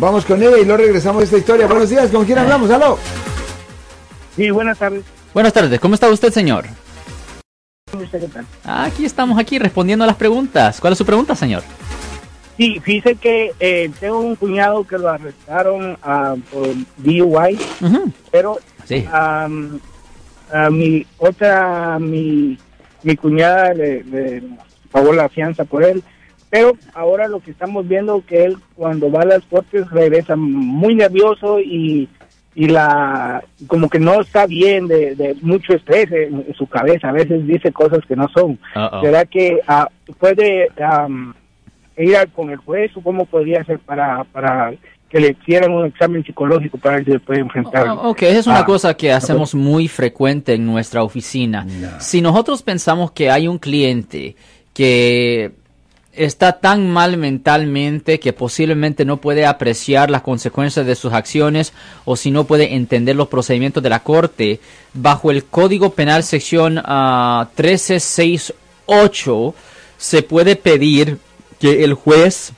Vamos con ella y luego regresamos a esta historia. Buenos días, ¿con quién hablamos? ¡Aló! Sí, buenas tardes. Buenas tardes, ¿cómo está usted, señor? ¿Usted qué tal? Aquí estamos aquí respondiendo a las preguntas. ¿Cuál es su pregunta, señor? Sí, fíjese que eh, tengo un cuñado que lo arrestaron ah, por DUI, Ujú, pero Sí. a mi otra, mi, mi cuñada le, le pagó la fianza por él. Pero ahora lo que estamos viendo que él cuando va a las cortes regresa muy nervioso y, y la como que no está bien de, de mucho estrés en, en su cabeza. A veces dice cosas que no son. Uh-oh. ¿Será que ah, puede am, ir con el juez o cómo podría hacer para, para que le hicieran un examen psicológico para ver si se puede enfrentar? Oh, ok, esa es una Ah, cosa que hacemos muy frecuente en nuestra oficina. Si nosotros pensamos que hay un cliente que está tan mal mentalmente que posiblemente no puede apreciar las consecuencias de sus acciones o si no puede entender los procedimientos de la corte, bajo el Código Penal sección ah, 1368 se puede pedir que el juez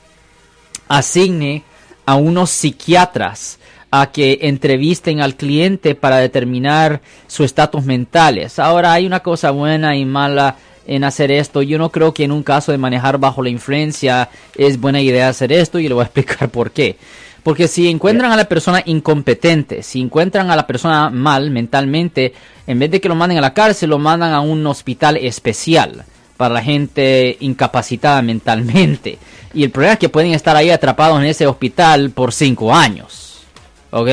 asigne a unos psiquiatras a que entrevisten al cliente para determinar su estatus mentales. Ahora hay una cosa buena y mala en hacer esto. Yo no creo que en un caso de manejar bajo la influencia es buena idea hacer esto y le voy a explicar por qué. Porque si encuentran a la persona incompetente, si encuentran a la persona mal mentalmente, en vez de que lo manden a la cárcel, lo mandan a un hospital especial para la gente incapacitada mentalmente. Y el problema es que pueden estar ahí atrapados en ese hospital por cinco años. ¿Ok?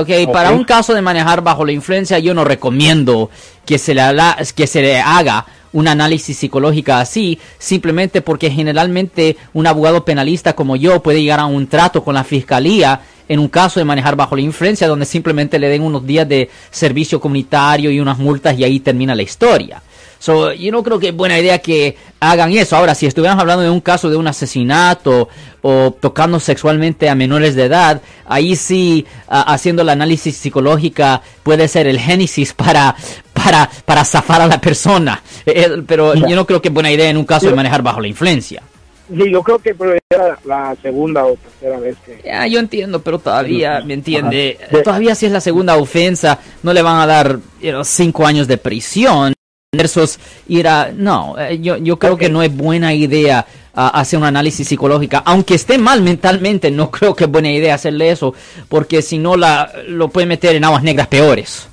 Ok, para un caso de manejar bajo la influencia, yo no recomiendo que se le, haga- que se le haga un análisis psicológico así, simplemente porque generalmente un abogado penalista como yo puede llegar a un trato con la fiscalía en un caso de manejar bajo la influencia, donde simplemente le den unos días de servicio comunitario y unas multas y ahí termina la historia. So, yo no creo que es buena idea que hagan eso. Ahora, si estuviéramos hablando de un caso de un asesinato o tocando sexualmente a menores de edad, ahí sí, ah, haciendo el análisis psicológica puede ser el génesis para, para, para zafar a la persona. Eh, pero yo no creo que es buena idea en un caso de manejar bajo la influencia. Sí, yo creo que pero era la segunda o tercera vez que... Ya, yo entiendo, pero todavía, ¿me entiende? Ajá. Todavía si es la segunda ofensa, no le van a dar you know, cinco años de prisión versus ir a... No, eh, yo, yo creo que no es buena idea ah, hacer un análisis psicológica. Aunque esté mal mentalmente, no creo que es buena idea hacerle eso, porque si no la, lo puede meter en aguas negras peores.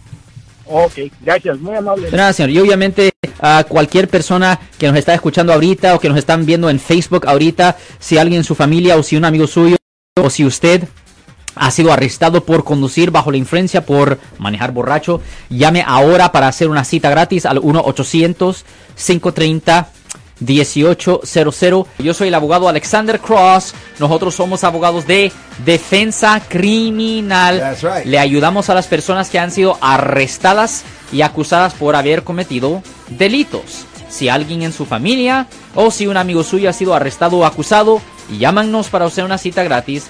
Ok, gracias, muy amable. Gracias, señor. Y obviamente a cualquier persona que nos está escuchando ahorita o que nos están viendo en Facebook ahorita, si alguien en su familia o si un amigo suyo o si usted ha sido arrestado por conducir bajo la influencia, por manejar borracho, llame ahora para hacer una cita gratis al 1-800-530-1800. Yo soy el abogado Alexander Cross. Nosotros somos abogados de defensa criminal. That's right. Le ayudamos a las personas que han sido arrestadas y acusadas por haber cometido delitos. Si alguien en su familia o si un amigo suyo ha sido arrestado o acusado, llámanos para hacer una cita gratis.